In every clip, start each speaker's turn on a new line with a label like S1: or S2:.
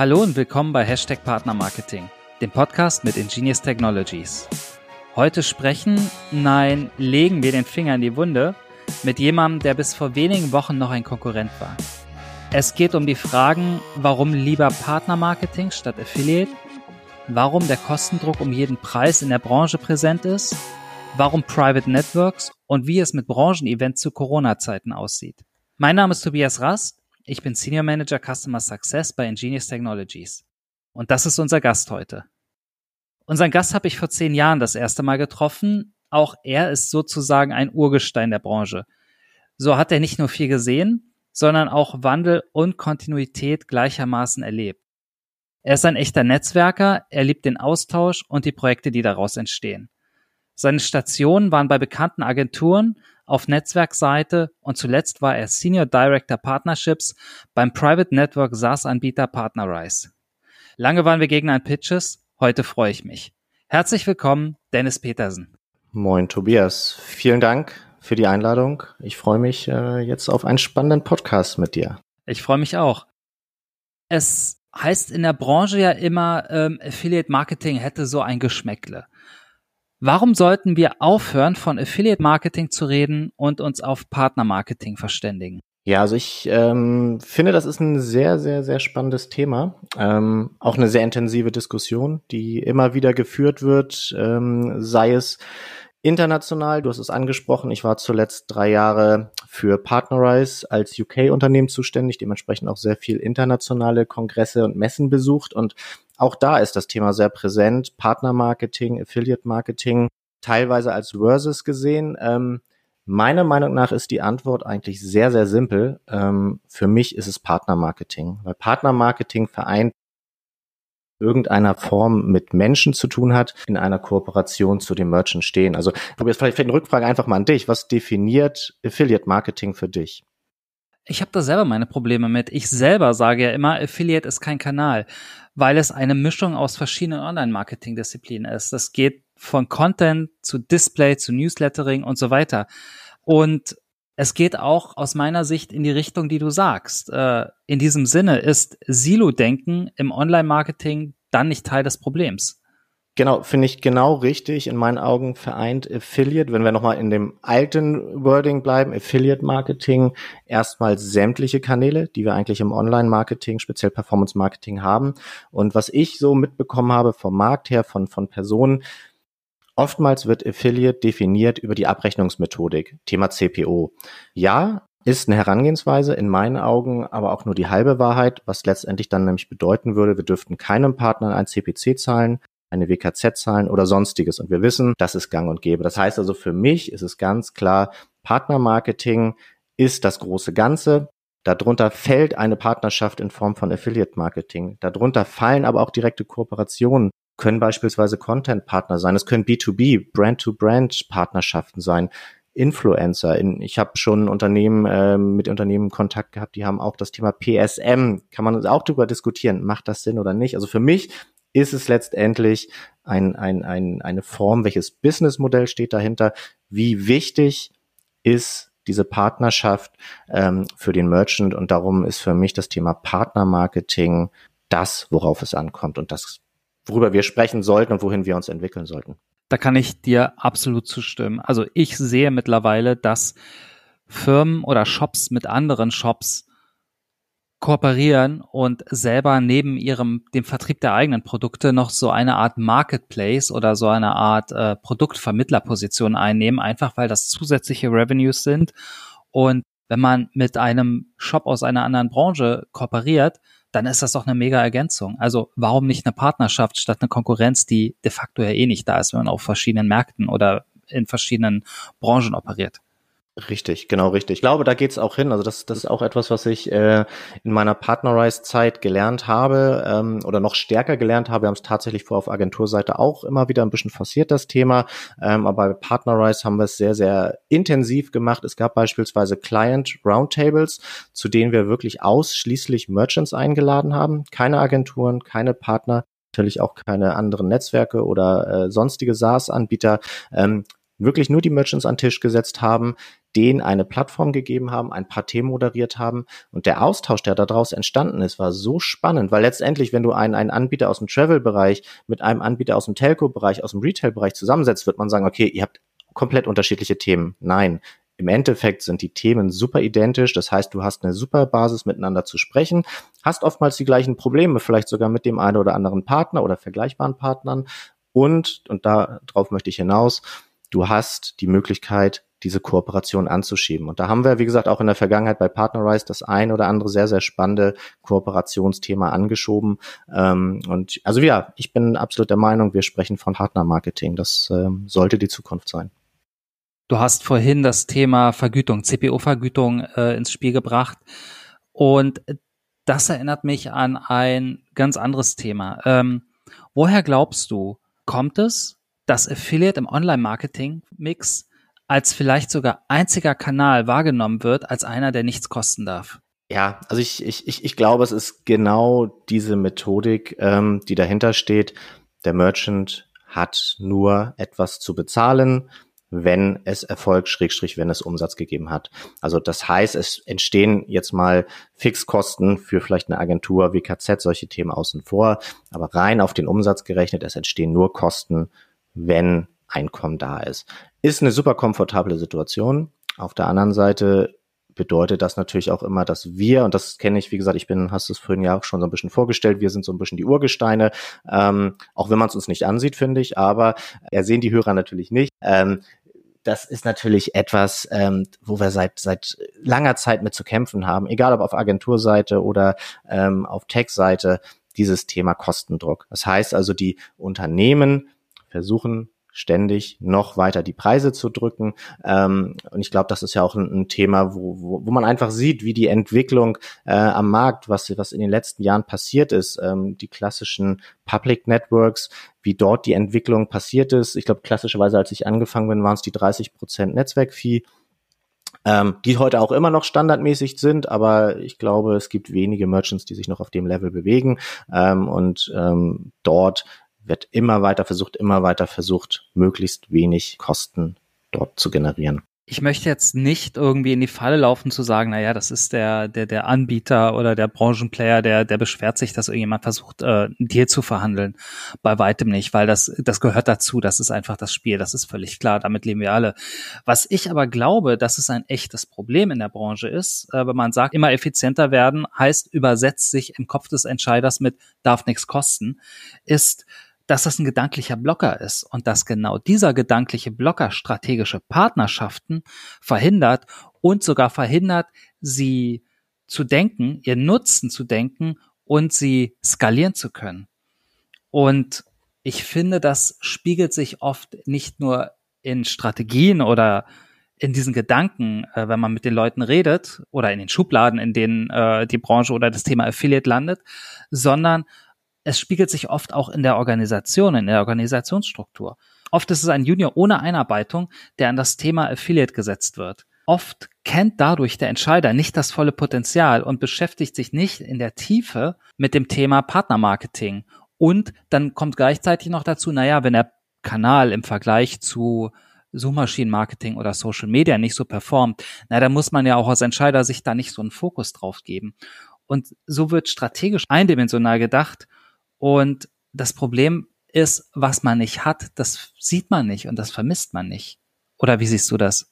S1: Hallo und willkommen bei Hashtag Partner Marketing, dem Podcast mit Ingenious Technologies. Heute sprechen, nein, legen wir den Finger in die Wunde mit jemandem, der bis vor wenigen Wochen noch ein Konkurrent war. Es geht um die Fragen, warum lieber Partnermarketing statt Affiliate, warum der Kostendruck um jeden Preis in der Branche präsent ist, warum Private Networks und wie es mit Branchenevents zu Corona-Zeiten aussieht. Mein Name ist Tobias Rast ich bin Senior Manager Customer Success bei Ingenious Technologies. Und das ist unser Gast heute. Unseren Gast habe ich vor zehn Jahren das erste Mal getroffen. Auch er ist sozusagen ein Urgestein der Branche. So hat er nicht nur viel gesehen, sondern auch Wandel und Kontinuität gleichermaßen erlebt. Er ist ein echter Netzwerker, er liebt den Austausch und die Projekte, die daraus entstehen. Seine Stationen waren bei bekannten Agenturen auf Netzwerkseite und zuletzt war er Senior Director Partnerships beim Private Network SaaS-Anbieter Partnerize. Lange waren wir gegen ein Pitches, heute freue ich mich. Herzlich willkommen, Dennis Petersen.
S2: Moin Tobias, vielen Dank für die Einladung. Ich freue mich äh, jetzt auf einen spannenden Podcast mit dir.
S1: Ich freue mich auch. Es heißt in der Branche ja immer, ähm, Affiliate Marketing hätte so ein Geschmäckle. Warum sollten wir aufhören, von Affiliate Marketing zu reden und uns auf Partner Marketing verständigen?
S2: Ja, also ich ähm, finde, das ist ein sehr, sehr, sehr spannendes Thema. Ähm, auch eine sehr intensive Diskussion, die immer wieder geführt wird, ähm, sei es international, du hast es angesprochen, ich war zuletzt drei Jahre für Partnerize als UK-Unternehmen zuständig, dementsprechend auch sehr viel internationale Kongresse und Messen besucht und auch da ist das Thema sehr präsent. Partnermarketing, Affiliate-Marketing, teilweise als Versus gesehen. Ähm, meiner Meinung nach ist die Antwort eigentlich sehr, sehr simpel. Ähm, für mich ist es Partnermarketing, weil Partnermarketing vereint irgendeiner Form mit Menschen zu tun hat, in einer Kooperation zu dem Merchant stehen. Also, Tobias, vielleicht, vielleicht eine Rückfrage einfach mal an dich. Was definiert Affiliate Marketing für dich?
S1: Ich habe da selber meine Probleme mit. Ich selber sage ja immer, Affiliate ist kein Kanal, weil es eine Mischung aus verschiedenen Online-Marketing-Disziplinen ist. Das geht von Content zu Display zu Newslettering und so weiter. Und es geht auch aus meiner Sicht in die Richtung, die du sagst. Äh, in diesem Sinne ist Silo-Denken im Online-Marketing dann nicht Teil des Problems.
S2: Genau, finde ich genau richtig. In meinen Augen vereint Affiliate, wenn wir nochmal in dem alten Wording bleiben, Affiliate Marketing, erstmal sämtliche Kanäle, die wir eigentlich im Online-Marketing, speziell Performance-Marketing haben. Und was ich so mitbekommen habe vom Markt her, von, von Personen, oftmals wird Affiliate definiert über die Abrechnungsmethodik, Thema CPO. Ja, ist eine Herangehensweise in meinen Augen aber auch nur die halbe Wahrheit, was letztendlich dann nämlich bedeuten würde, wir dürften keinem Partner ein CPC zahlen, eine WKZ zahlen oder sonstiges. Und wir wissen, das ist gang und gäbe. Das heißt also, für mich ist es ganz klar, Partnermarketing ist das große Ganze. Darunter fällt eine Partnerschaft in Form von Affiliate Marketing. Darunter fallen aber auch direkte Kooperationen, können beispielsweise Content-Partner sein. Es können B2B, Brand-to-Brand-Partnerschaften sein. Influencer. In, ich habe schon Unternehmen äh, mit Unternehmen Kontakt gehabt, die haben auch das Thema PSM. Kann man auch darüber diskutieren, macht das Sinn oder nicht? Also für mich ist es letztendlich ein, ein, ein, eine Form, welches Businessmodell steht dahinter, wie wichtig ist diese Partnerschaft ähm, für den Merchant und darum ist für mich das Thema Partnermarketing das, worauf es ankommt und das, worüber wir sprechen sollten und wohin wir uns entwickeln sollten.
S1: Da kann ich dir absolut zustimmen. Also ich sehe mittlerweile, dass Firmen oder Shops mit anderen Shops kooperieren und selber neben ihrem dem Vertrieb der eigenen Produkte noch so eine Art Marketplace oder so eine Art äh, Produktvermittlerposition einnehmen, einfach weil das zusätzliche Revenues sind. Und wenn man mit einem Shop aus einer anderen Branche kooperiert, dann ist das doch eine mega Ergänzung. Also warum nicht eine Partnerschaft statt eine Konkurrenz, die de facto ja eh nicht da ist, wenn man auf verschiedenen Märkten oder in verschiedenen Branchen operiert?
S2: Richtig, genau richtig. Ich glaube, da geht's auch hin. Also das, das ist auch etwas, was ich äh, in meiner Partnerize-Zeit gelernt habe ähm, oder noch stärker gelernt habe. Wir haben es tatsächlich vor auf Agenturseite auch immer wieder ein bisschen forciert, das Thema. Ähm, aber bei Partnerize haben wir es sehr, sehr intensiv gemacht. Es gab beispielsweise Client Roundtables, zu denen wir wirklich ausschließlich Merchants eingeladen haben. Keine Agenturen, keine Partner, natürlich auch keine anderen Netzwerke oder äh, sonstige SaaS-Anbieter. Ähm, wirklich nur die Merchants an Tisch gesetzt haben, denen eine Plattform gegeben haben, ein paar Themen moderiert haben. Und der Austausch, der daraus entstanden ist, war so spannend, weil letztendlich, wenn du einen, einen Anbieter aus dem Travel-Bereich mit einem Anbieter aus dem Telco-Bereich, aus dem Retail-Bereich zusammensetzt, wird man sagen, okay, ihr habt komplett unterschiedliche Themen. Nein. Im Endeffekt sind die Themen super identisch. Das heißt, du hast eine super Basis miteinander zu sprechen, hast oftmals die gleichen Probleme, vielleicht sogar mit dem einen oder anderen Partner oder vergleichbaren Partnern. Und, und darauf möchte ich hinaus, du hast die Möglichkeit, diese Kooperation anzuschieben. Und da haben wir, wie gesagt, auch in der Vergangenheit bei Partnerize das ein oder andere sehr, sehr spannende Kooperationsthema angeschoben. Ähm, und also ja, ich bin absolut der Meinung, wir sprechen von Partnermarketing. Das ähm, sollte die Zukunft sein.
S1: Du hast vorhin das Thema Vergütung, CPO-Vergütung äh, ins Spiel gebracht. Und das erinnert mich an ein ganz anderes Thema. Ähm, woher glaubst du, kommt es, dass Affiliate im Online-Marketing-Mix als vielleicht sogar einziger Kanal wahrgenommen wird, als einer, der nichts kosten darf.
S2: Ja, also ich, ich, ich, ich glaube, es ist genau diese Methodik, ähm, die dahinter steht. Der Merchant hat nur etwas zu bezahlen, wenn es Erfolg, Schrägstrich, wenn es Umsatz gegeben hat. Also das heißt, es entstehen jetzt mal Fixkosten für vielleicht eine Agentur, WKZ, solche Themen außen vor, aber rein auf den Umsatz gerechnet, es entstehen nur Kosten, wenn Einkommen da ist. Ist eine super komfortable Situation. Auf der anderen Seite bedeutet das natürlich auch immer, dass wir, und das kenne ich, wie gesagt, ich bin, hast du es vorhin ja auch schon so ein bisschen vorgestellt, wir sind so ein bisschen die Urgesteine, ähm, auch wenn man es uns nicht ansieht, finde ich, aber er sehen die Hörer natürlich nicht. Ähm, das ist natürlich etwas, ähm, wo wir seit seit langer Zeit mit zu kämpfen haben, egal ob auf Agenturseite oder ähm, auf Tech-Seite, dieses Thema Kostendruck. Das heißt also, die Unternehmen versuchen ständig noch weiter die Preise zu drücken. Ähm, und ich glaube, das ist ja auch ein, ein Thema, wo, wo, wo man einfach sieht, wie die Entwicklung äh, am Markt, was, was in den letzten Jahren passiert ist, ähm, die klassischen Public Networks, wie dort die Entwicklung passiert ist. Ich glaube, klassischerweise, als ich angefangen bin, waren es die 30 Prozent Netzwerkfee. Ähm, die heute auch immer noch standardmäßig sind, aber ich glaube, es gibt wenige Merchants, die sich noch auf dem Level bewegen ähm, und ähm, dort wird immer weiter versucht, immer weiter versucht, möglichst wenig Kosten dort zu generieren.
S1: Ich möchte jetzt nicht irgendwie in die Falle laufen zu sagen, naja, das ist der, der, der Anbieter oder der Branchenplayer, der, der beschwert sich, dass irgendjemand versucht, äh, einen Deal zu verhandeln. Bei weitem nicht, weil das, das gehört dazu. Das ist einfach das Spiel. Das ist völlig klar. Damit leben wir alle. Was ich aber glaube, dass es ein echtes Problem in der Branche ist, äh, wenn man sagt, immer effizienter werden, heißt übersetzt sich im Kopf des Entscheiders mit darf nichts kosten, ist, dass das ein gedanklicher Blocker ist und dass genau dieser gedankliche Blocker strategische Partnerschaften verhindert und sogar verhindert, sie zu denken, ihr Nutzen zu denken und sie skalieren zu können. Und ich finde, das spiegelt sich oft nicht nur in Strategien oder in diesen Gedanken, äh, wenn man mit den Leuten redet oder in den Schubladen, in denen äh, die Branche oder das Thema Affiliate landet, sondern es spiegelt sich oft auch in der Organisation, in der Organisationsstruktur. Oft ist es ein Junior ohne Einarbeitung, der an das Thema Affiliate gesetzt wird. Oft kennt dadurch der Entscheider nicht das volle Potenzial und beschäftigt sich nicht in der Tiefe mit dem Thema Partnermarketing. Und dann kommt gleichzeitig noch dazu, naja, wenn der Kanal im Vergleich zu Suchmaschinenmarketing oder Social Media nicht so performt, na, dann muss man ja auch als Entscheider sich da nicht so einen Fokus drauf geben. Und so wird strategisch eindimensional gedacht und das Problem ist, was man nicht hat, das sieht man nicht und das vermisst man nicht. Oder wie siehst du das?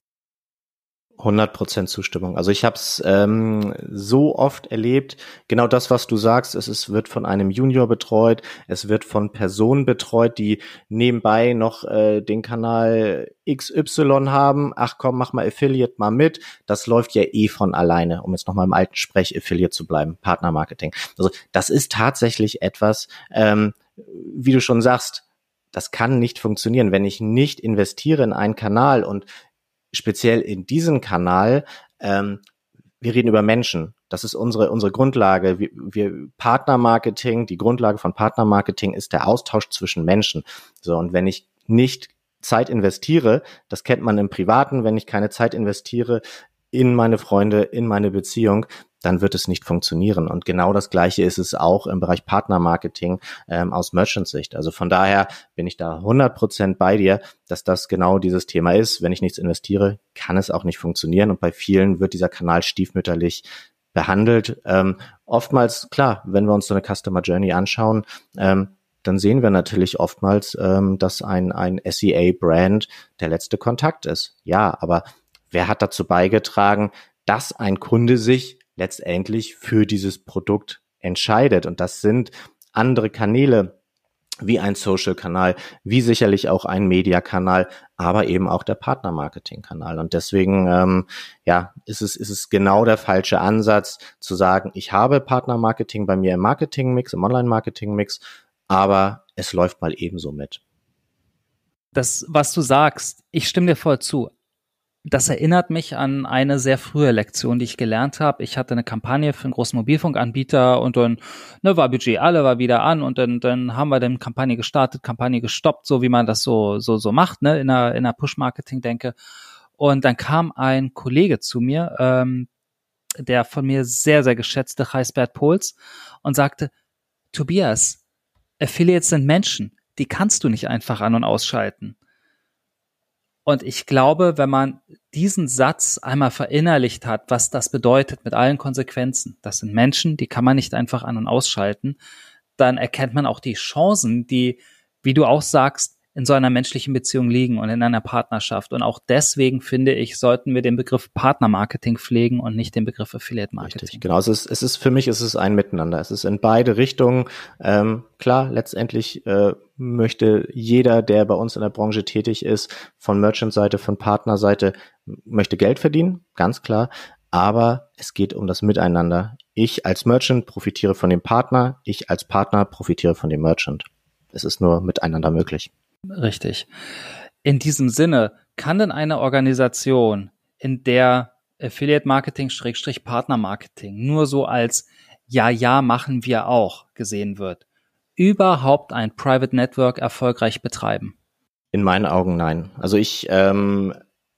S2: 100% Zustimmung. Also ich habe es ähm, so oft erlebt, genau das, was du sagst, es ist, wird von einem Junior betreut, es wird von Personen betreut, die nebenbei noch äh, den Kanal XY haben. Ach komm, mach mal Affiliate mal mit. Das läuft ja eh von alleine, um jetzt nochmal im alten Sprech Affiliate zu bleiben, Partnermarketing. Also das ist tatsächlich etwas, ähm, wie du schon sagst, das kann nicht funktionieren, wenn ich nicht investiere in einen Kanal und speziell in diesem Kanal, ähm, wir reden über Menschen. Das ist unsere, unsere Grundlage. Wir, wir Partnermarketing, die Grundlage von Partnermarketing ist der Austausch zwischen Menschen. So, und wenn ich nicht Zeit investiere, das kennt man im Privaten, wenn ich keine Zeit investiere in meine Freunde, in meine Beziehung, dann wird es nicht funktionieren. Und genau das Gleiche ist es auch im Bereich Partnermarketing ähm, aus Merchant-Sicht. Also von daher bin ich da 100 Prozent bei dir, dass das genau dieses Thema ist. Wenn ich nichts investiere, kann es auch nicht funktionieren. Und bei vielen wird dieser Kanal stiefmütterlich behandelt. Ähm, oftmals, klar, wenn wir uns so eine Customer Journey anschauen, ähm, dann sehen wir natürlich oftmals, ähm, dass ein, ein SEA-Brand der letzte Kontakt ist. Ja, aber wer hat dazu beigetragen, dass ein Kunde sich letztendlich für dieses Produkt entscheidet? Und das sind andere Kanäle, wie ein Social-Kanal, wie sicherlich auch ein Media-Kanal, aber eben auch der Partner-Marketing-Kanal. Und deswegen, ähm, ja, ist es, ist es genau der falsche Ansatz zu sagen, ich habe Partner-Marketing bei mir im Marketing-Mix, im Online-Marketing-Mix, aber es läuft mal ebenso mit.
S1: Das, was du sagst, ich stimme dir voll zu das erinnert mich an eine sehr frühe Lektion, die ich gelernt habe. Ich hatte eine Kampagne für einen großen Mobilfunkanbieter und dann ne, war Budget alle, war wieder an und dann, dann haben wir dann Kampagne gestartet, Kampagne gestoppt, so wie man das so, so, so macht, ne, in einer, in einer Push-Marketing-Denke. Und dann kam ein Kollege zu mir, ähm, der von mir sehr, sehr geschätzte heißt Bert Pols und sagte, Tobias, Affiliates sind Menschen, die kannst du nicht einfach an- und ausschalten. Und ich glaube, wenn man diesen Satz einmal verinnerlicht hat, was das bedeutet mit allen Konsequenzen, das sind Menschen, die kann man nicht einfach an und ausschalten, dann erkennt man auch die Chancen, die, wie du auch sagst, in so einer menschlichen Beziehung liegen und in einer Partnerschaft. Und auch deswegen finde ich, sollten wir den Begriff Partnermarketing pflegen und nicht den Begriff Affiliate Marketing. Richtig,
S2: genau. Es ist, es ist für mich ist es ein Miteinander. Es ist in beide Richtungen. Ähm, klar, letztendlich äh, möchte jeder, der bei uns in der Branche tätig ist, von Merchant-Seite, von Partnerseite, möchte Geld verdienen, ganz klar. Aber es geht um das Miteinander. Ich als Merchant profitiere von dem Partner, ich als Partner profitiere von dem Merchant. Es ist nur miteinander möglich.
S1: Richtig. In diesem Sinne, kann denn eine Organisation, in der Affiliate Marketing Schrägstrich Partner Marketing nur so als ja, ja, machen wir auch gesehen wird, überhaupt ein Private Network erfolgreich betreiben?
S2: In meinen Augen nein. Also ich ähm,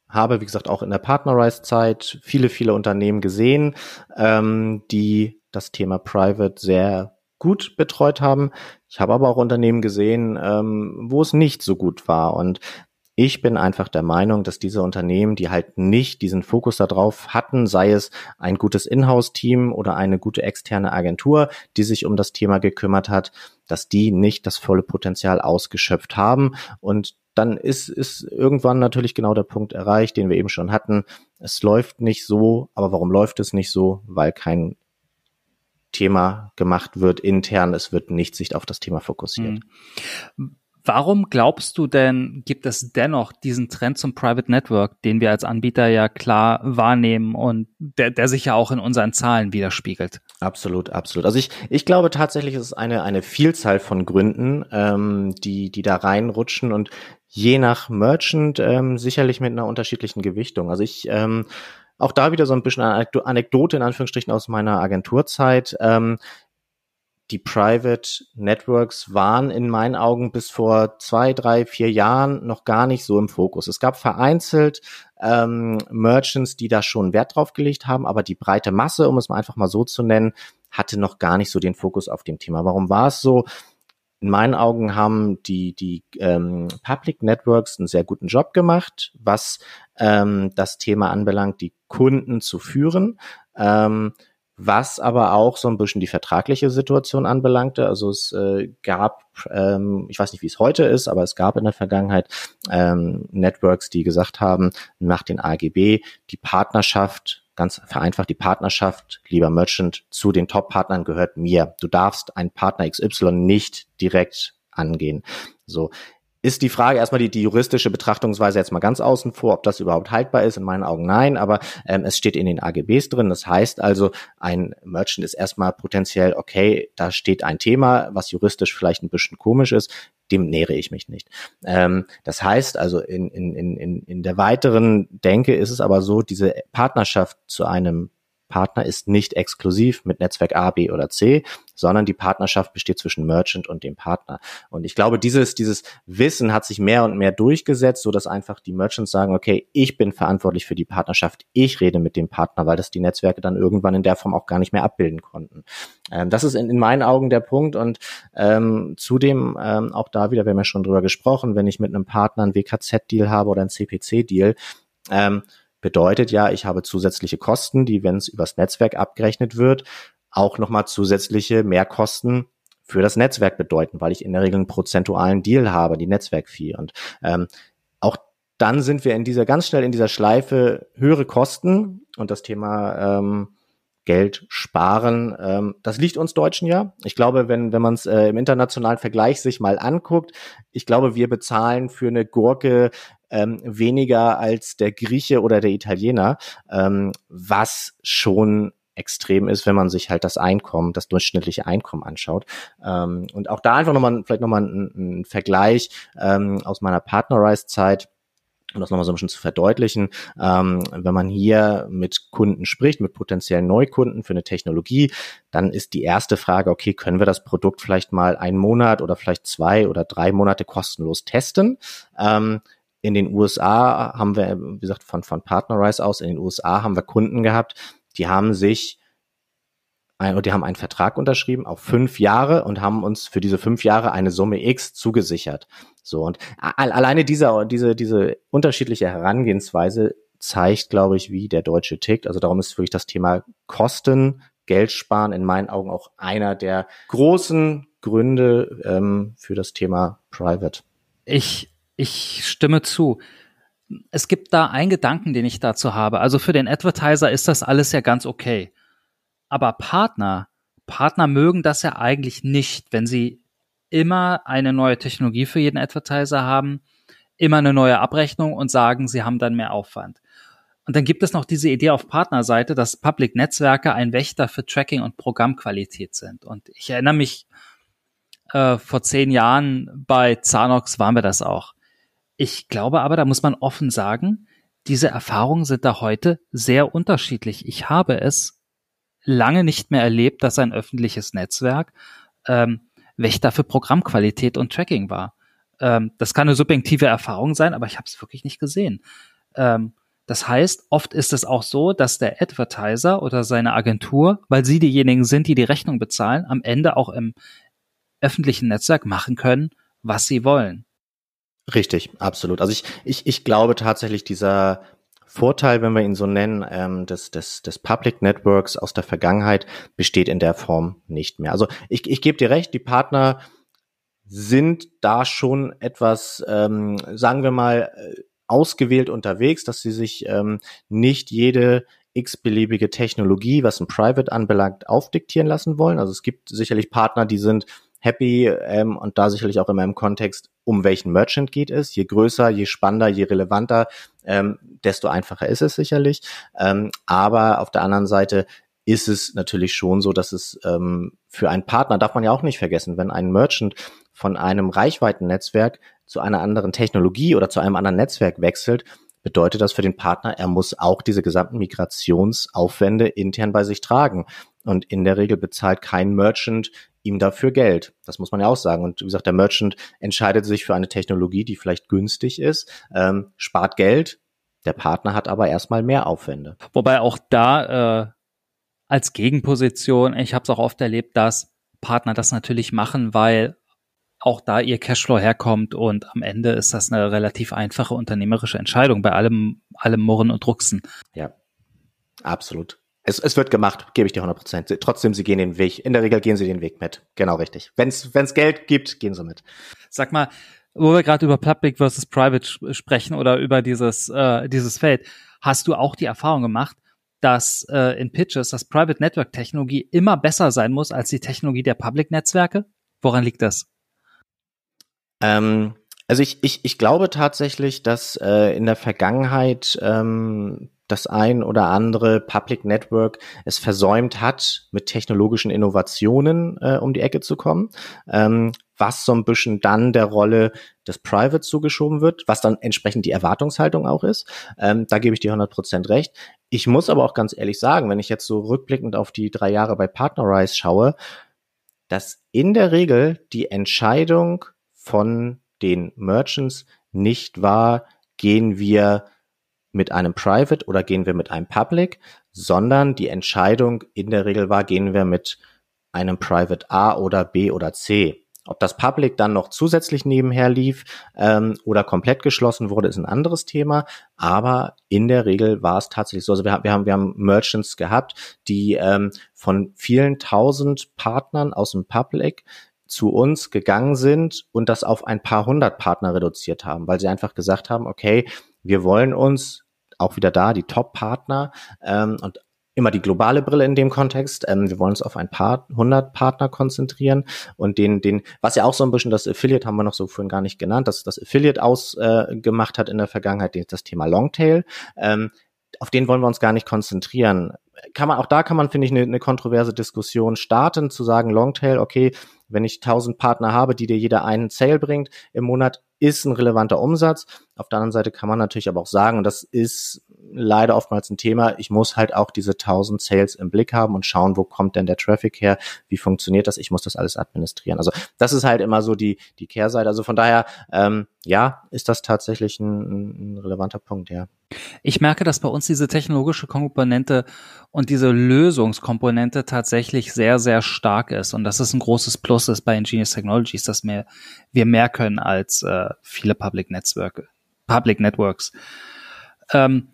S2: habe, wie gesagt, auch in der Partnerize-Zeit viele, viele Unternehmen gesehen, ähm, die das Thema Private sehr gut betreut haben. Ich habe aber auch Unternehmen gesehen, ähm, wo es nicht so gut war. Und ich bin einfach der Meinung, dass diese Unternehmen, die halt nicht diesen Fokus darauf hatten, sei es ein gutes Inhouse-Team oder eine gute externe Agentur, die sich um das Thema gekümmert hat, dass die nicht das volle Potenzial ausgeschöpft haben. Und dann ist, ist irgendwann natürlich genau der Punkt erreicht, den wir eben schon hatten. Es läuft nicht so, aber warum läuft es nicht so? Weil kein Thema gemacht wird intern. Es wird nicht sich auf das Thema fokussiert.
S1: Mhm. Warum glaubst du denn, gibt es dennoch diesen Trend zum Private Network, den wir als Anbieter ja klar wahrnehmen und der, der sich ja auch in unseren Zahlen widerspiegelt?
S2: Absolut, absolut. Also ich, ich glaube tatsächlich, es ist eine, eine Vielzahl von Gründen, ähm, die, die da reinrutschen und je nach Merchant ähm, sicherlich mit einer unterschiedlichen Gewichtung. Also ich ähm, auch da wieder so ein bisschen eine Anekdote in Anführungsstrichen aus meiner Agenturzeit. Ähm, die Private Networks waren in meinen Augen bis vor zwei, drei, vier Jahren noch gar nicht so im Fokus. Es gab vereinzelt ähm, Merchants, die da schon Wert drauf gelegt haben, aber die breite Masse, um es mal einfach mal so zu nennen, hatte noch gar nicht so den Fokus auf dem Thema. Warum war es so? In meinen Augen haben die, die ähm, Public Networks einen sehr guten Job gemacht, was ähm, das Thema anbelangt, die Kunden zu führen. Ähm, was aber auch so ein bisschen die vertragliche Situation anbelangte. Also es äh, gab, ähm, ich weiß nicht, wie es heute ist, aber es gab in der Vergangenheit ähm, Networks, die gesagt haben, nach den AGB, die Partnerschaft ganz vereinfacht, die Partnerschaft, lieber Merchant, zu den Top-Partnern gehört mir. Du darfst einen Partner XY nicht direkt angehen. So. Ist die Frage erstmal die, die juristische Betrachtungsweise jetzt mal ganz außen vor, ob das überhaupt haltbar ist. In meinen Augen nein, aber ähm, es steht in den AGBs drin. Das heißt also, ein Merchant ist erstmal potenziell, okay, da steht ein Thema, was juristisch vielleicht ein bisschen komisch ist dem nähere ich mich nicht. Ähm, das heißt also, in, in, in, in der weiteren Denke ist es aber so, diese Partnerschaft zu einem Netzwerkpartner ist nicht exklusiv mit Netzwerk A, B oder C, sondern die Partnerschaft besteht zwischen Merchant und dem Partner. Und ich glaube, dieses, dieses Wissen hat sich mehr und mehr durchgesetzt, so dass einfach die Merchants sagen, okay, ich bin verantwortlich für die Partnerschaft, ich rede mit dem Partner, weil das die Netzwerke dann irgendwann in der Form auch gar nicht mehr abbilden konnten. Ähm, das ist in, in, meinen Augen der Punkt und ähm, zudem ähm, auch da wieder, wir haben ja schon drüber gesprochen, wenn ich mit einem Partner einen WKZ-Deal habe oder einen CPC-Deal, ähm, bedeutet ja, ich habe zusätzliche Kosten, die, wenn es übers Netzwerk abgerechnet wird, auch nochmal zusätzliche Mehrkosten für das Netzwerk bedeuten, weil ich in der Regel einen prozentualen Deal habe, die Netzwerkfee. Und ähm, auch dann sind wir in dieser ganz schnell in dieser Schleife höhere Kosten und das Thema ähm, Geld sparen. Ähm, das liegt uns Deutschen ja. Ich glaube, wenn, wenn man es äh, im internationalen Vergleich sich mal anguckt, ich glaube, wir bezahlen für eine Gurke ähm, weniger als der Grieche oder der Italiener, ähm, was schon extrem ist, wenn man sich halt das Einkommen, das durchschnittliche Einkommen anschaut. Ähm, und auch da einfach nochmal, vielleicht nochmal ein, ein Vergleich ähm, aus meiner Partnerize-Zeit um das nochmal so ein bisschen zu verdeutlichen, ähm, wenn man hier mit Kunden spricht, mit potenziellen Neukunden für eine Technologie, dann ist die erste Frage, okay, können wir das Produkt vielleicht mal einen Monat oder vielleicht zwei oder drei Monate kostenlos testen? Ähm, in den USA haben wir, wie gesagt, von, von Partnerize aus, in den USA haben wir Kunden gehabt, die haben sich ein, die haben einen Vertrag unterschrieben auf fünf Jahre und haben uns für diese fünf Jahre eine Summe X zugesichert. So und alleine dieser, diese, diese unterschiedliche Herangehensweise zeigt, glaube ich, wie der Deutsche tickt. Also darum ist wirklich das Thema Kosten, Geld sparen in meinen Augen auch einer der großen Gründe ähm, für das Thema Private.
S1: Ich, ich stimme zu. Es gibt da einen Gedanken, den ich dazu habe. Also für den Advertiser ist das alles ja ganz okay. Aber Partner, Partner mögen das ja eigentlich nicht, wenn sie immer eine neue Technologie für jeden Advertiser haben, immer eine neue Abrechnung und sagen, sie haben dann mehr Aufwand. Und dann gibt es noch diese Idee auf Partnerseite, dass Public-Netzwerke ein Wächter für Tracking und Programmqualität sind. Und ich erinnere mich, äh, vor zehn Jahren bei Zanox waren wir das auch. Ich glaube aber, da muss man offen sagen, diese Erfahrungen sind da heute sehr unterschiedlich. Ich habe es lange nicht mehr erlebt, dass ein öffentliches Netzwerk ähm, Wächter für Programmqualität und Tracking war. Ähm, das kann eine subjektive Erfahrung sein, aber ich habe es wirklich nicht gesehen. Ähm, das heißt, oft ist es auch so, dass der Advertiser oder seine Agentur, weil sie diejenigen sind, die die Rechnung bezahlen, am Ende auch im öffentlichen Netzwerk machen können, was sie wollen.
S2: Richtig, absolut. Also ich, ich, ich glaube tatsächlich, dieser Vorteil, wenn wir ihn so nennen, ähm, des, des, des Public Networks aus der Vergangenheit besteht in der Form nicht mehr. Also ich, ich gebe dir recht, die Partner sind da schon etwas, ähm, sagen wir mal, äh, ausgewählt unterwegs, dass sie sich ähm, nicht jede x-beliebige Technologie, was ein Private anbelangt, aufdiktieren lassen wollen. Also es gibt sicherlich Partner, die sind happy ähm, und da sicherlich auch immer im Kontext, um welchen Merchant geht es. Je größer, je spannender, je relevanter, ähm, desto einfacher ist es sicherlich. Ähm, aber auf der anderen Seite ist es natürlich schon so, dass es ähm, für einen Partner, darf man ja auch nicht vergessen, wenn ein Merchant von einem Reichweitennetzwerk zu einer anderen Technologie oder zu einem anderen Netzwerk wechselt, bedeutet das für den Partner, er muss auch diese gesamten Migrationsaufwände intern bei sich tragen. Und in der Regel bezahlt kein Merchant ihm dafür Geld. Das muss man ja auch sagen. Und wie gesagt, der Merchant entscheidet sich für eine Technologie, die vielleicht günstig ist, ähm, spart Geld. Der Partner hat aber erstmal mehr Aufwände.
S1: Wobei auch da äh, als Gegenposition, ich habe es auch oft erlebt, dass Partner das natürlich machen, weil auch da ihr Cashflow herkommt und am Ende ist das eine relativ einfache unternehmerische Entscheidung bei allem, allem Murren und Drucksen.
S2: Ja, absolut. Es, es wird gemacht, gebe ich dir 100 Prozent. Trotzdem, sie gehen den Weg. In der Regel gehen sie den Weg mit. Genau richtig. Wenn es Geld gibt, gehen sie mit.
S1: Sag mal, wo wir gerade über Public versus Private sprechen oder über dieses, äh, dieses Feld, hast du auch die Erfahrung gemacht, dass äh, in Pitches das Private Network Technologie immer besser sein muss als die Technologie der Public Netzwerke? Woran liegt das?
S2: Ähm, also ich, ich, ich glaube tatsächlich, dass äh, in der Vergangenheit ähm, das ein oder andere Public Network es versäumt hat, mit technologischen Innovationen äh, um die Ecke zu kommen. Ähm, was so ein bisschen dann der Rolle des Private zugeschoben wird, was dann entsprechend die Erwartungshaltung auch ist. Ähm, da gebe ich dir 100% recht. Ich muss aber auch ganz ehrlich sagen, wenn ich jetzt so rückblickend auf die drei Jahre bei Partnerize schaue, dass in der Regel die Entscheidung von den Merchants nicht war, gehen wir mit einem Private oder gehen wir mit einem Public, sondern die Entscheidung in der Regel war, gehen wir mit einem Private A oder B oder C. Ob das Public dann noch zusätzlich nebenher lief ähm, oder komplett geschlossen wurde, ist ein anderes Thema. Aber in der Regel war es tatsächlich so. Also wir, wir haben, wir haben Merchants gehabt, die ähm, von vielen tausend Partnern aus dem Public zu uns gegangen sind und das auf ein paar hundert Partner reduziert haben, weil sie einfach gesagt haben, okay, wir wollen uns auch wieder da die Top-Partner ähm, und immer die globale Brille in dem Kontext. Ähm, wir wollen uns auf ein paar hundert Partner konzentrieren und den, den, was ja auch so ein bisschen das Affiliate haben wir noch so vorhin gar nicht genannt, dass das Affiliate ausgemacht äh, hat in der Vergangenheit, das Thema Longtail. Ähm, auf den wollen wir uns gar nicht konzentrieren. Kann man, auch da kann man, finde ich, eine, eine kontroverse Diskussion starten, zu sagen, Longtail, okay, wenn ich tausend Partner habe, die dir jeder einen Sale bringt im Monat, ist ein relevanter Umsatz. Auf der anderen Seite kann man natürlich aber auch sagen, und das ist leider oftmals ein Thema, ich muss halt auch diese 1000 Sales im Blick haben und schauen, wo kommt denn der Traffic her, wie funktioniert das, ich muss das alles administrieren. Also das ist halt immer so die, die Kehrseite. Also von daher, ähm, ja, ist das tatsächlich ein, ein relevanter Punkt, ja.
S1: Ich merke, dass bei uns diese technologische Komponente und diese Lösungskomponente tatsächlich sehr, sehr stark ist. Und das ist ein großes Plus ist bei Ingenious Technologies, dass wir, wir mehr können als äh, viele Public Netzwerke, Public Networks. Ähm,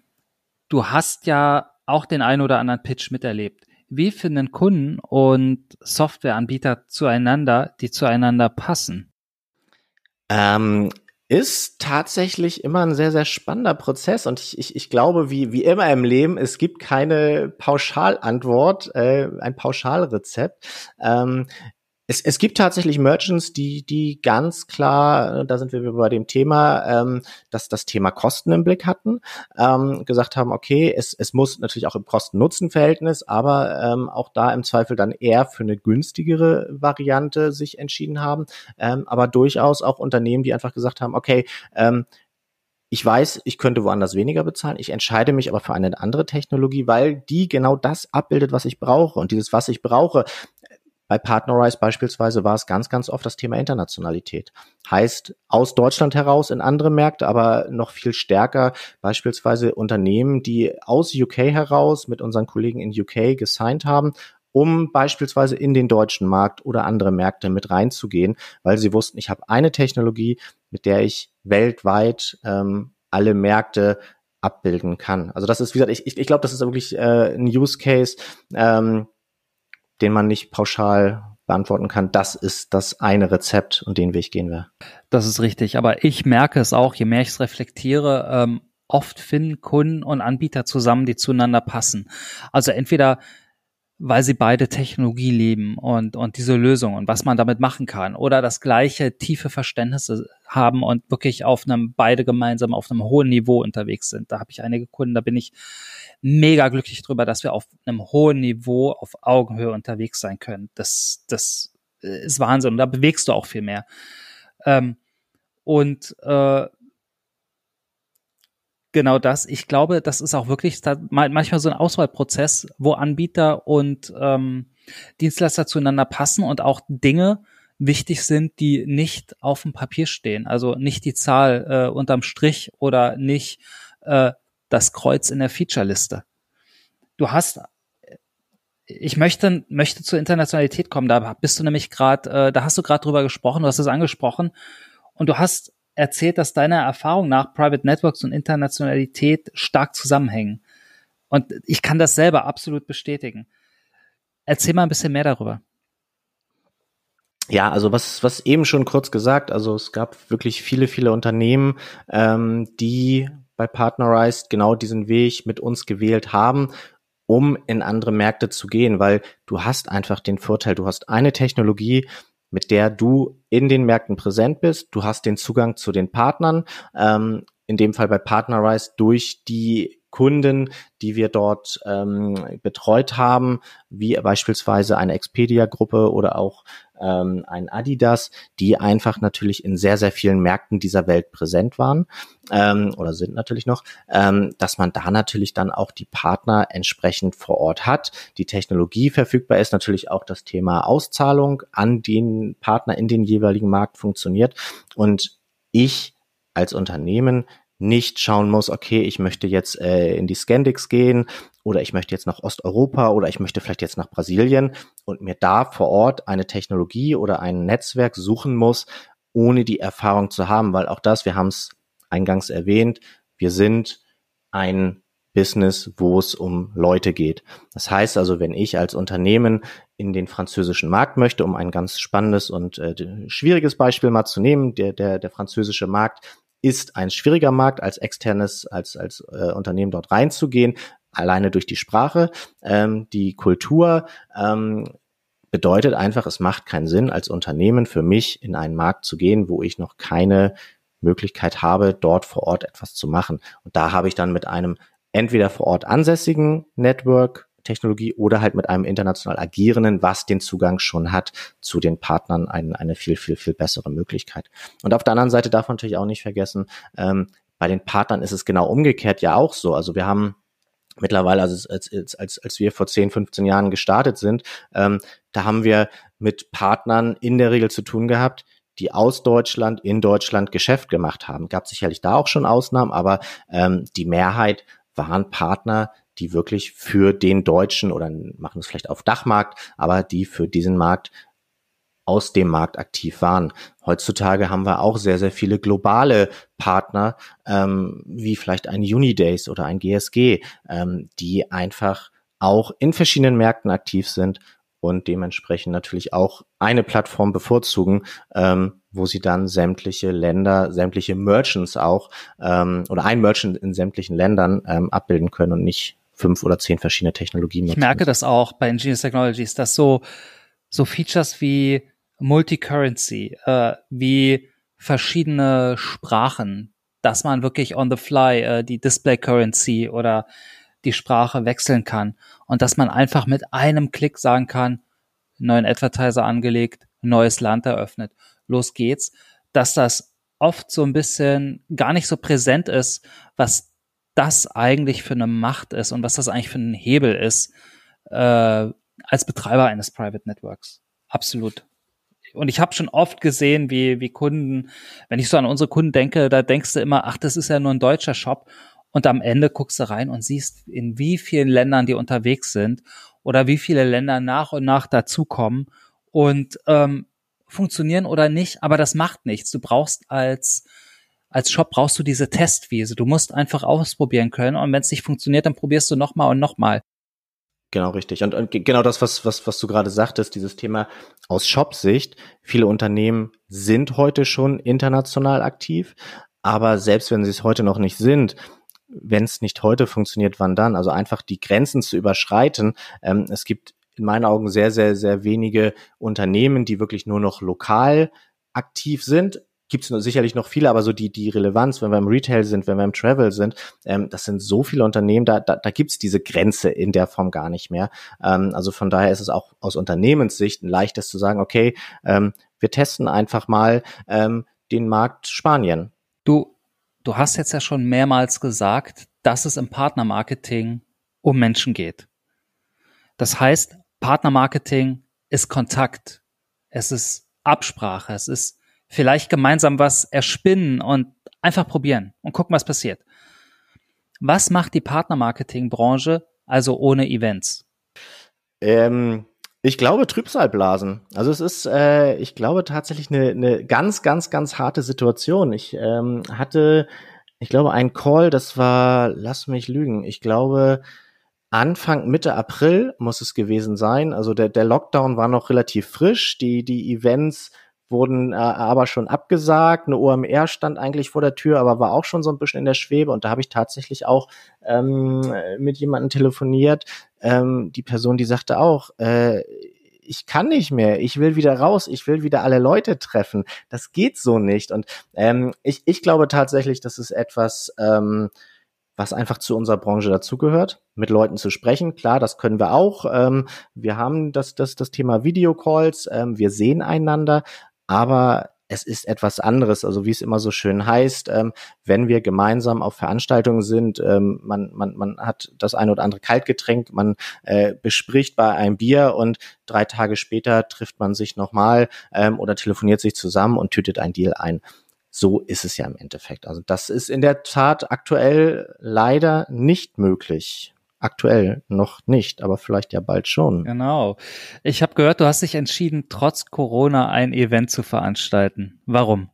S1: du hast ja auch den einen oder anderen Pitch miterlebt. Wie finden Kunden und Softwareanbieter zueinander, die zueinander passen?
S2: Ähm, ist tatsächlich immer ein sehr, sehr spannender Prozess und ich, ich, ich glaube, wie, wie immer im Leben, es gibt keine Pauschalantwort, äh, ein Pauschalrezept. Ähm, es, es gibt tatsächlich Merchants, die, die ganz klar, da sind wir bei dem Thema, ähm, dass das Thema Kosten im Blick hatten, ähm, gesagt haben, okay, es, es muss natürlich auch im Kosten-Nutzen-Verhältnis, aber ähm, auch da im Zweifel dann eher für eine günstigere Variante sich entschieden haben, ähm, aber durchaus auch Unternehmen, die einfach gesagt haben, okay, ähm, ich weiß, ich könnte woanders weniger bezahlen. Ich entscheide mich aber für eine andere Technologie, weil die genau das abbildet, was ich brauche. Und dieses, was ich brauche, bei Partnerize beispielsweise war es ganz, ganz oft das Thema Internationalität. Heißt aus Deutschland heraus in andere Märkte, aber noch viel stärker beispielsweise Unternehmen, die aus UK heraus mit unseren Kollegen in UK gesigned haben, um beispielsweise in den deutschen Markt oder andere Märkte mit reinzugehen, weil sie wussten, ich habe eine Technologie, mit der ich weltweit ähm, alle Märkte abbilden kann. Also das ist, wie gesagt, ich, ich, ich glaube, das ist wirklich äh, ein Use Case, ähm, den man nicht pauschal beantworten kann, das ist das eine Rezept und den Weg gehen wir.
S1: Das ist richtig, aber ich merke es auch, je mehr ich es reflektiere, ähm, oft finden Kunden und Anbieter zusammen, die zueinander passen. Also entweder weil sie beide Technologie leben und, und diese Lösung und was man damit machen kann oder das gleiche tiefe Verständnis haben und wirklich auf einem, beide gemeinsam auf einem hohen Niveau unterwegs sind. Da habe ich einige Kunden, da bin ich mega glücklich drüber, dass wir auf einem hohen Niveau auf Augenhöhe unterwegs sein können. Das, das ist Wahnsinn und da bewegst du auch viel mehr. Ähm, und äh, genau das. Ich glaube, das ist auch wirklich manchmal so ein Auswahlprozess, wo Anbieter und ähm, Dienstleister zueinander passen und auch Dinge wichtig sind, die nicht auf dem Papier stehen. Also nicht die Zahl äh, unterm Strich oder nicht äh, das Kreuz in der Featureliste. Du hast ich möchte, möchte zur Internationalität kommen. Da bist du nämlich gerade, äh, da hast du gerade drüber gesprochen, du hast es angesprochen und du hast erzählt, dass deiner Erfahrung nach Private Networks und Internationalität stark zusammenhängen. Und ich kann das selber absolut bestätigen. Erzähl mal ein bisschen mehr darüber.
S2: Ja, also was, was eben schon kurz gesagt, also es gab wirklich viele, viele Unternehmen, ähm, die bei Partnerized genau diesen Weg mit uns gewählt haben, um in andere Märkte zu gehen, weil du hast einfach den Vorteil, du hast eine Technologie, mit der du in den Märkten präsent bist. Du hast den Zugang zu den Partnern, ähm, in dem Fall bei Partnerize durch die Kunden, die wir dort ähm, betreut haben, wie beispielsweise eine Expedia-Gruppe oder auch ähm, ein Adidas, die einfach natürlich in sehr, sehr vielen Märkten dieser Welt präsent waren ähm, oder sind natürlich noch, ähm, dass man da natürlich dann auch die Partner entsprechend vor Ort hat. Die Technologie verfügbar ist, natürlich auch das Thema Auszahlung an den Partner in den jeweiligen Markt funktioniert. Und ich als Unternehmen nicht schauen muss, okay, ich möchte jetzt äh, in die Scandix gehen oder ich möchte jetzt nach Osteuropa oder ich möchte vielleicht jetzt nach Brasilien und mir da vor Ort eine Technologie oder ein Netzwerk suchen muss, ohne die Erfahrung zu haben, weil auch das, wir haben es eingangs erwähnt, wir sind ein Business, wo es um Leute geht. Das heißt also, wenn ich als Unternehmen in den französischen Markt möchte, um ein ganz spannendes und äh, schwieriges Beispiel mal zu nehmen, der, der, der französische Markt ist ein schwieriger Markt, als externes, als, als äh, Unternehmen dort reinzugehen, alleine durch die Sprache, ähm, die Kultur. Ähm, bedeutet einfach, es macht keinen Sinn, als Unternehmen für mich in einen Markt zu gehen, wo ich noch keine Möglichkeit habe, dort vor Ort etwas zu machen. Und da habe ich dann mit einem entweder vor Ort ansässigen Network Technologie oder halt mit einem international agierenden, was den Zugang schon hat zu den Partnern, ein, eine viel, viel, viel bessere Möglichkeit. Und auf der anderen Seite darf man natürlich auch nicht vergessen, ähm, bei den Partnern ist es genau umgekehrt ja auch so. Also wir haben mittlerweile, also als, als, als, wir vor 10, 15 Jahren gestartet sind, ähm, da haben wir mit Partnern in der Regel zu tun gehabt, die aus Deutschland in Deutschland Geschäft gemacht haben. Gab sicherlich da auch schon Ausnahmen, aber ähm, die Mehrheit waren Partner, die wirklich für den deutschen oder machen es vielleicht auf Dachmarkt, aber die für diesen Markt aus dem Markt aktiv waren. Heutzutage haben wir auch sehr, sehr viele globale Partner, ähm, wie vielleicht ein Unidays oder ein GSG, ähm, die einfach auch in verschiedenen Märkten aktiv sind und dementsprechend natürlich auch eine Plattform bevorzugen, ähm, wo sie dann sämtliche Länder, sämtliche Merchants auch ähm, oder ein Merchant in sämtlichen Ländern ähm, abbilden können und nicht fünf oder zehn verschiedene Technologien.
S1: Ich merke das auch bei Ingenious Technologies, dass so, so Features wie Multicurrency, äh, wie verschiedene Sprachen, dass man wirklich on the fly äh, die Display Currency oder die Sprache wechseln kann und dass man einfach mit einem Klick sagen kann, neuen Advertiser angelegt, neues Land eröffnet, los geht's, dass das oft so ein bisschen gar nicht so präsent ist, was das eigentlich für eine Macht ist und was das eigentlich für ein Hebel ist äh, als Betreiber eines Private Networks. Absolut. Und ich habe schon oft gesehen, wie, wie Kunden, wenn ich so an unsere Kunden denke, da denkst du immer, ach, das ist ja nur ein deutscher Shop. Und am Ende guckst du rein und siehst, in wie vielen Ländern die unterwegs sind oder wie viele Länder nach und nach dazukommen und ähm, funktionieren oder nicht, aber das macht nichts. Du brauchst als als Shop brauchst du diese Testwiese. Du musst einfach ausprobieren können und wenn es nicht funktioniert, dann probierst du nochmal und nochmal.
S2: Genau, richtig. Und, und, genau das, was, was, was du gerade sagtest, dieses Thema aus Shop-Sicht. Viele Unternehmen sind heute schon international aktiv, aber selbst wenn sie es heute noch nicht sind, wenn es nicht heute funktioniert, wann dann? Also einfach die Grenzen zu überschreiten. Ähm, es gibt in meinen Augen sehr, sehr, sehr wenige Unternehmen, die wirklich nur noch lokal aktiv sind, gibt es sicherlich noch viele, aber so die, die Relevanz, wenn wir im Retail sind, wenn wir im Travel sind, ähm, das sind so viele Unternehmen, da, da, da gibt es diese Grenze in der Form gar nicht mehr. Ähm, also von daher ist es auch aus Unternehmenssicht ein leichtes zu sagen, okay, ähm, wir testen einfach mal ähm, den Markt Spanien.
S1: Du, du hast jetzt ja schon mehrmals gesagt, dass es im Partnermarketing um Menschen geht. Das heißt, Partnermarketing ist Kontakt, es ist Absprache, es ist vielleicht gemeinsam was erspinnen und einfach probieren und gucken, was passiert. Was macht die Partnermarketingbranche also ohne Events?
S2: Ähm, ich glaube Trübsalblasen. Also es ist, äh, ich glaube tatsächlich eine, eine ganz, ganz, ganz harte Situation. Ich ähm, hatte, ich glaube, einen Call, das war, lass mich lügen, ich glaube Anfang Mitte April muss es gewesen sein. Also der, der Lockdown war noch relativ frisch. Die, die Events wurden äh, aber schon abgesagt. Eine OMR stand eigentlich vor der Tür, aber war auch schon so ein bisschen in der Schwebe. Und da habe ich tatsächlich auch ähm, mit jemandem telefoniert. Ähm, die Person, die sagte auch, äh, ich kann nicht mehr, ich will wieder raus, ich will wieder alle Leute treffen. Das geht so nicht. Und ähm, ich, ich glaube tatsächlich, dass es etwas ähm, was einfach zu unserer Branche dazugehört, mit Leuten zu sprechen. Klar, das können wir auch. Ähm, wir haben das, das, das Thema Videocalls, ähm, wir sehen einander, aber es ist etwas anderes, also wie es immer so schön heißt, ähm, wenn wir gemeinsam auf Veranstaltungen sind, ähm, man, man, man hat das ein oder andere Kaltgetränk, man äh, bespricht bei einem Bier und drei Tage später trifft man sich nochmal ähm, oder telefoniert sich zusammen und tütet ein Deal ein. So ist es ja im Endeffekt. Also das ist in der Tat aktuell leider nicht möglich. Aktuell noch nicht, aber vielleicht ja bald schon.
S1: Genau. Ich habe gehört, du hast dich entschieden, trotz Corona ein Event zu veranstalten. Warum?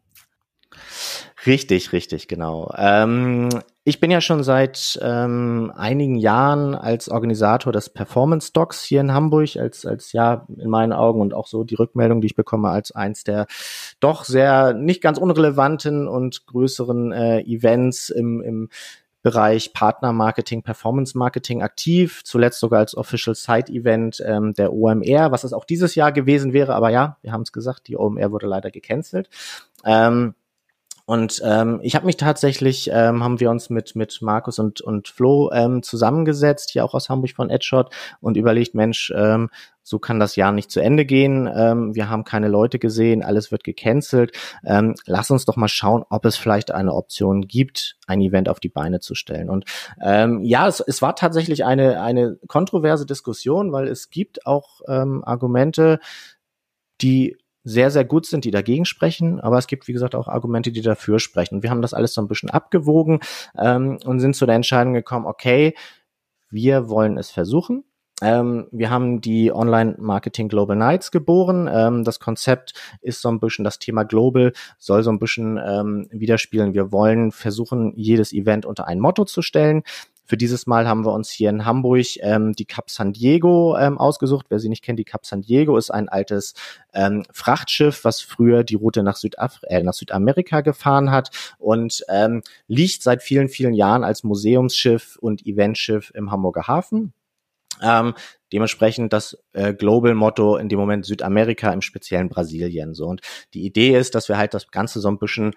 S2: Richtig, richtig, genau. Ähm, ich bin ja schon seit ähm, einigen Jahren als Organisator des Performance Docs hier in Hamburg, als, als ja in meinen Augen und auch so die Rückmeldung, die ich bekomme, als eins der doch sehr nicht ganz unrelevanten und größeren äh, Events im, im Bereich Partnermarketing, Performance Marketing aktiv, zuletzt sogar als Official Site Event ähm, der OMR, was es auch dieses Jahr gewesen wäre, aber ja, wir haben es gesagt, die OMR wurde leider gecancelt. Ähm, und ähm, ich habe mich tatsächlich, ähm, haben wir uns mit mit Markus und und Flo ähm, zusammengesetzt, hier auch aus Hamburg von Edshot und überlegt, Mensch, ähm, so kann das Jahr nicht zu Ende gehen. Ähm, wir haben keine Leute gesehen, alles wird gecancelt. Ähm, lass uns doch mal schauen, ob es vielleicht eine Option gibt, ein Event auf die Beine zu stellen. Und ähm, ja, es, es war tatsächlich eine eine kontroverse Diskussion, weil es gibt auch ähm, Argumente, die sehr, sehr gut sind, die dagegen sprechen, aber es gibt, wie gesagt, auch Argumente, die dafür sprechen. Wir haben das alles so ein bisschen abgewogen ähm, und sind zu der Entscheidung gekommen, okay, wir wollen es versuchen. Ähm, wir haben die Online Marketing Global Nights geboren. Ähm, das Konzept ist so ein bisschen, das Thema Global soll so ein bisschen ähm, widerspiegeln. Wir wollen versuchen, jedes Event unter ein Motto zu stellen. Für dieses Mal haben wir uns hier in Hamburg ähm, die Cap San Diego ähm, ausgesucht. Wer sie nicht kennt, die Cap San Diego ist ein altes ähm, Frachtschiff, was früher die Route nach, Südaf äh, nach Südamerika gefahren hat und ähm, liegt seit vielen, vielen Jahren als Museumsschiff und Eventschiff im Hamburger Hafen. Ähm, dementsprechend das äh, Global-Motto in dem Moment Südamerika, im speziellen Brasilien. So und die Idee ist, dass wir halt das Ganze so ein bisschen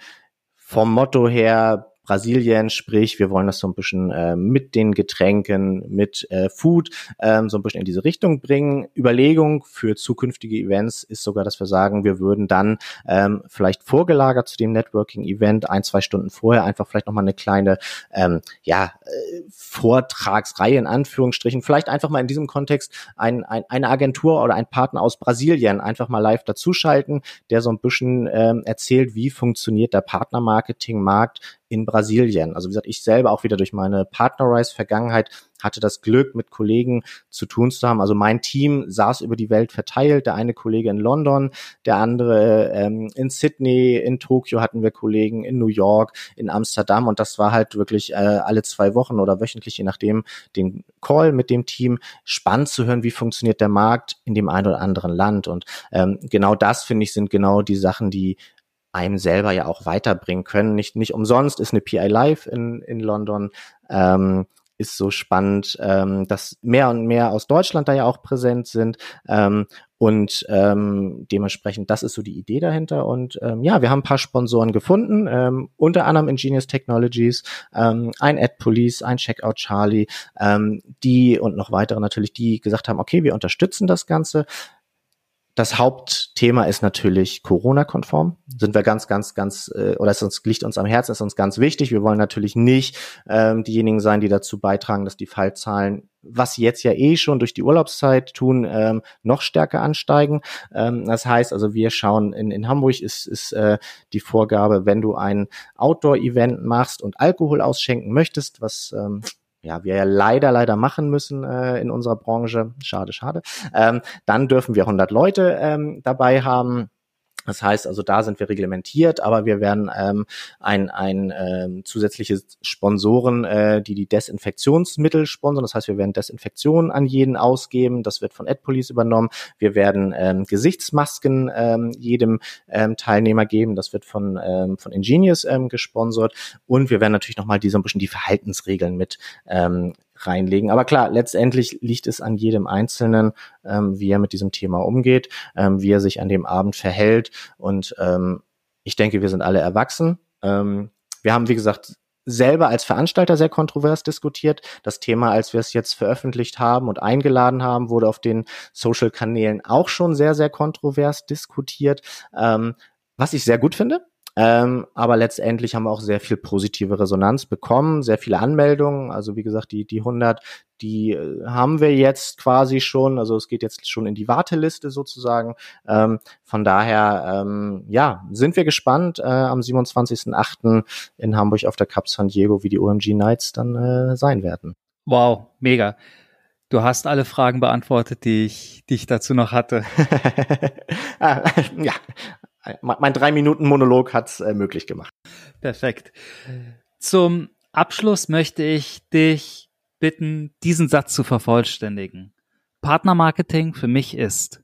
S2: vom Motto her Brasilien, sprich, wir wollen das so ein bisschen äh, mit den Getränken, mit äh, Food ähm, so ein bisschen in diese Richtung bringen. Überlegung für zukünftige Events ist sogar, dass wir sagen, wir würden dann ähm, vielleicht vorgelagert zu dem Networking-Event ein, zwei Stunden vorher einfach vielleicht nochmal eine kleine ähm, ja, äh, Vortragsreihe in Anführungsstrichen, vielleicht einfach mal in diesem Kontext ein, ein, eine Agentur oder ein Partner aus Brasilien einfach mal live dazuschalten, der so ein bisschen ähm, erzählt, wie funktioniert der Partnermarketing-Markt in Brasilien. Also wie gesagt, ich selber auch wieder durch meine Partnerrise-Vergangenheit hatte das Glück, mit Kollegen zu tun zu haben. Also mein Team saß über die Welt verteilt. Der eine Kollege in London, der andere ähm, in Sydney, in Tokio hatten wir Kollegen, in New York, in Amsterdam. Und das war halt wirklich äh, alle zwei Wochen oder wöchentlich, je nachdem, den Call mit dem Team. Spannend zu hören, wie funktioniert der Markt in dem einen oder anderen Land. Und ähm, genau das, finde ich, sind genau die Sachen, die einem selber ja auch weiterbringen können. Nicht, nicht umsonst ist eine PI Live in, in London, ähm, ist so spannend, ähm, dass mehr und mehr aus Deutschland da ja auch präsent sind. Ähm, und ähm, dementsprechend, das ist so die Idee dahinter. Und ähm, ja, wir haben ein paar Sponsoren gefunden, ähm, unter anderem Ingenious Technologies, ähm, ein Ad Police, ein Checkout Charlie, ähm, die und noch weitere natürlich, die gesagt haben, okay, wir unterstützen das Ganze. Das Hauptthema ist natürlich Corona-konform. Sind wir ganz, ganz, ganz, äh, oder es uns, liegt uns am Herzen, ist uns ganz wichtig. Wir wollen natürlich nicht ähm, diejenigen sein, die dazu beitragen, dass die Fallzahlen, was sie jetzt ja eh schon durch die Urlaubszeit tun, ähm, noch stärker ansteigen. Ähm, das heißt also, wir schauen, in, in Hamburg ist, ist äh, die Vorgabe, wenn du ein Outdoor-Event machst und Alkohol ausschenken möchtest, was ähm, ja, wir ja leider, leider machen müssen äh, in unserer Branche, schade, schade, ähm, dann dürfen wir 100 Leute ähm, dabei haben. Das heißt also, da sind wir reglementiert, aber wir werden ähm, ein, ein ähm, zusätzliche Sponsoren, äh, die die Desinfektionsmittel sponsern. Das heißt, wir werden Desinfektionen an jeden ausgeben. Das wird von AdPolice übernommen. Wir werden ähm, Gesichtsmasken ähm, jedem ähm, Teilnehmer geben. Das wird von, ähm, von Ingenious ähm, gesponsert. Und wir werden natürlich nochmal die so ein bisschen die Verhaltensregeln mit ähm, reinlegen. Aber klar, letztendlich liegt es an jedem Einzelnen, ähm, wie er mit diesem Thema umgeht, ähm, wie er sich an dem Abend verhält. Und ähm, ich denke, wir sind alle erwachsen. Ähm, wir haben, wie gesagt, selber als Veranstalter sehr kontrovers diskutiert. Das Thema, als wir es jetzt veröffentlicht haben und eingeladen haben, wurde auf den Social-Kanälen auch schon sehr, sehr kontrovers diskutiert. Ähm, was ich sehr gut finde, ähm, aber letztendlich haben wir auch sehr viel positive Resonanz bekommen, sehr viele Anmeldungen. Also wie gesagt, die, die 100, die äh, haben wir jetzt quasi schon. Also es geht jetzt schon in die Warteliste sozusagen. Ähm, von daher, ähm, ja, sind wir gespannt äh, am 27.08. in Hamburg auf der Cup San Diego, wie die OMG Nights dann äh, sein werden.
S1: Wow, mega. Du hast alle Fragen beantwortet, die ich, die ich dazu noch hatte.
S2: Ah, ja, mein drei Minuten Monolog hat's äh, möglich gemacht.
S1: Perfekt. Zum Abschluss möchte ich dich bitten, diesen Satz zu vervollständigen. Partnermarketing für mich ist.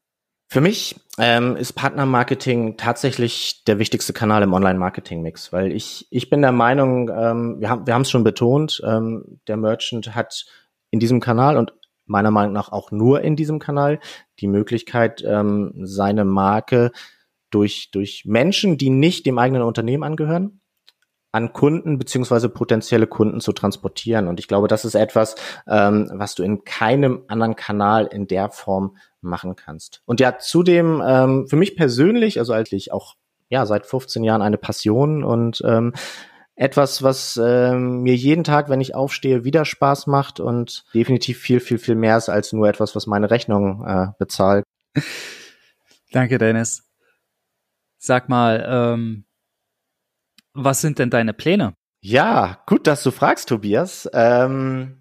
S2: Für mich ähm, ist Partnermarketing tatsächlich der wichtigste Kanal im Online-Marketing-Mix, weil ich, ich bin der Meinung, ähm, wir haben wir haben es schon betont, ähm, der Merchant hat in diesem Kanal und meiner Meinung nach auch nur in diesem Kanal die Möglichkeit, ähm, seine Marke durch, durch Menschen, die nicht dem eigenen Unternehmen angehören, an Kunden beziehungsweise potenzielle Kunden zu transportieren. Und ich glaube, das ist etwas, ähm, was du in keinem anderen Kanal in der Form machen kannst. Und ja, zudem ähm, für mich persönlich, also eigentlich auch ja seit 15 Jahren eine Passion und ähm, etwas, was ähm, mir jeden Tag, wenn ich aufstehe, wieder Spaß macht und definitiv viel, viel, viel mehr ist als nur etwas, was meine Rechnung äh, bezahlt.
S1: Danke, Dennis. Sag mal, ähm, was sind denn deine Pläne?
S2: Ja, gut, dass du fragst, Tobias. Ähm,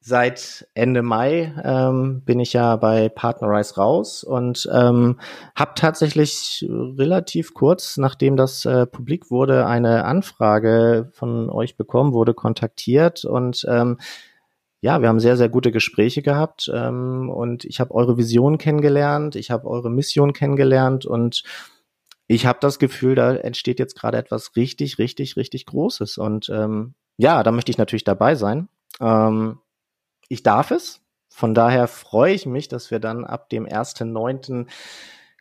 S2: seit Ende Mai ähm, bin ich ja bei Partnerize raus und ähm, habe tatsächlich relativ kurz, nachdem das äh, publik wurde, eine Anfrage von euch bekommen, wurde kontaktiert und ähm, ja, wir haben sehr, sehr gute Gespräche gehabt ähm, und ich habe eure Vision kennengelernt, ich habe eure Mission kennengelernt und ich habe das Gefühl, da entsteht jetzt gerade etwas richtig, richtig, richtig Großes. Und ähm, ja, da möchte ich natürlich dabei sein. Ähm, ich darf es. Von daher freue ich mich, dass wir dann ab dem 1.9.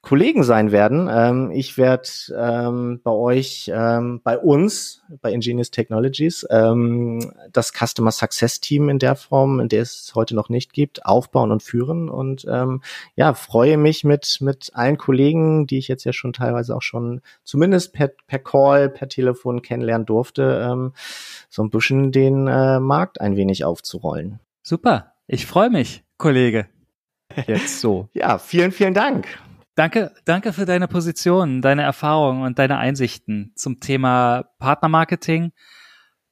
S2: Kollegen sein werden. Ähm, ich werde ähm, bei euch, ähm, bei uns, bei Ingenious Technologies, ähm, das Customer Success Team in der Form, in der es heute noch nicht gibt, aufbauen und führen. Und ähm, ja, freue mich mit, mit allen Kollegen, die ich jetzt ja schon teilweise auch schon zumindest per, per Call, per Telefon kennenlernen durfte, ähm, so ein bisschen den äh, Markt ein wenig aufzurollen.
S1: Super, ich freue mich, Kollege. Jetzt so.
S2: ja, vielen, vielen Dank.
S1: Danke, danke für deine Position, deine Erfahrungen und deine Einsichten zum Thema Partnermarketing,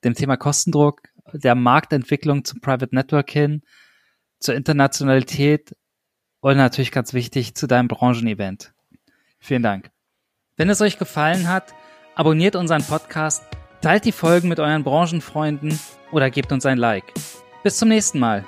S1: dem Thema Kostendruck, der Marktentwicklung zum Private Network hin, zur Internationalität und natürlich ganz wichtig zu deinem Branchenevent. Vielen Dank. Wenn es euch gefallen hat, abonniert unseren Podcast, teilt die Folgen mit euren Branchenfreunden oder gebt uns ein Like. Bis zum nächsten Mal.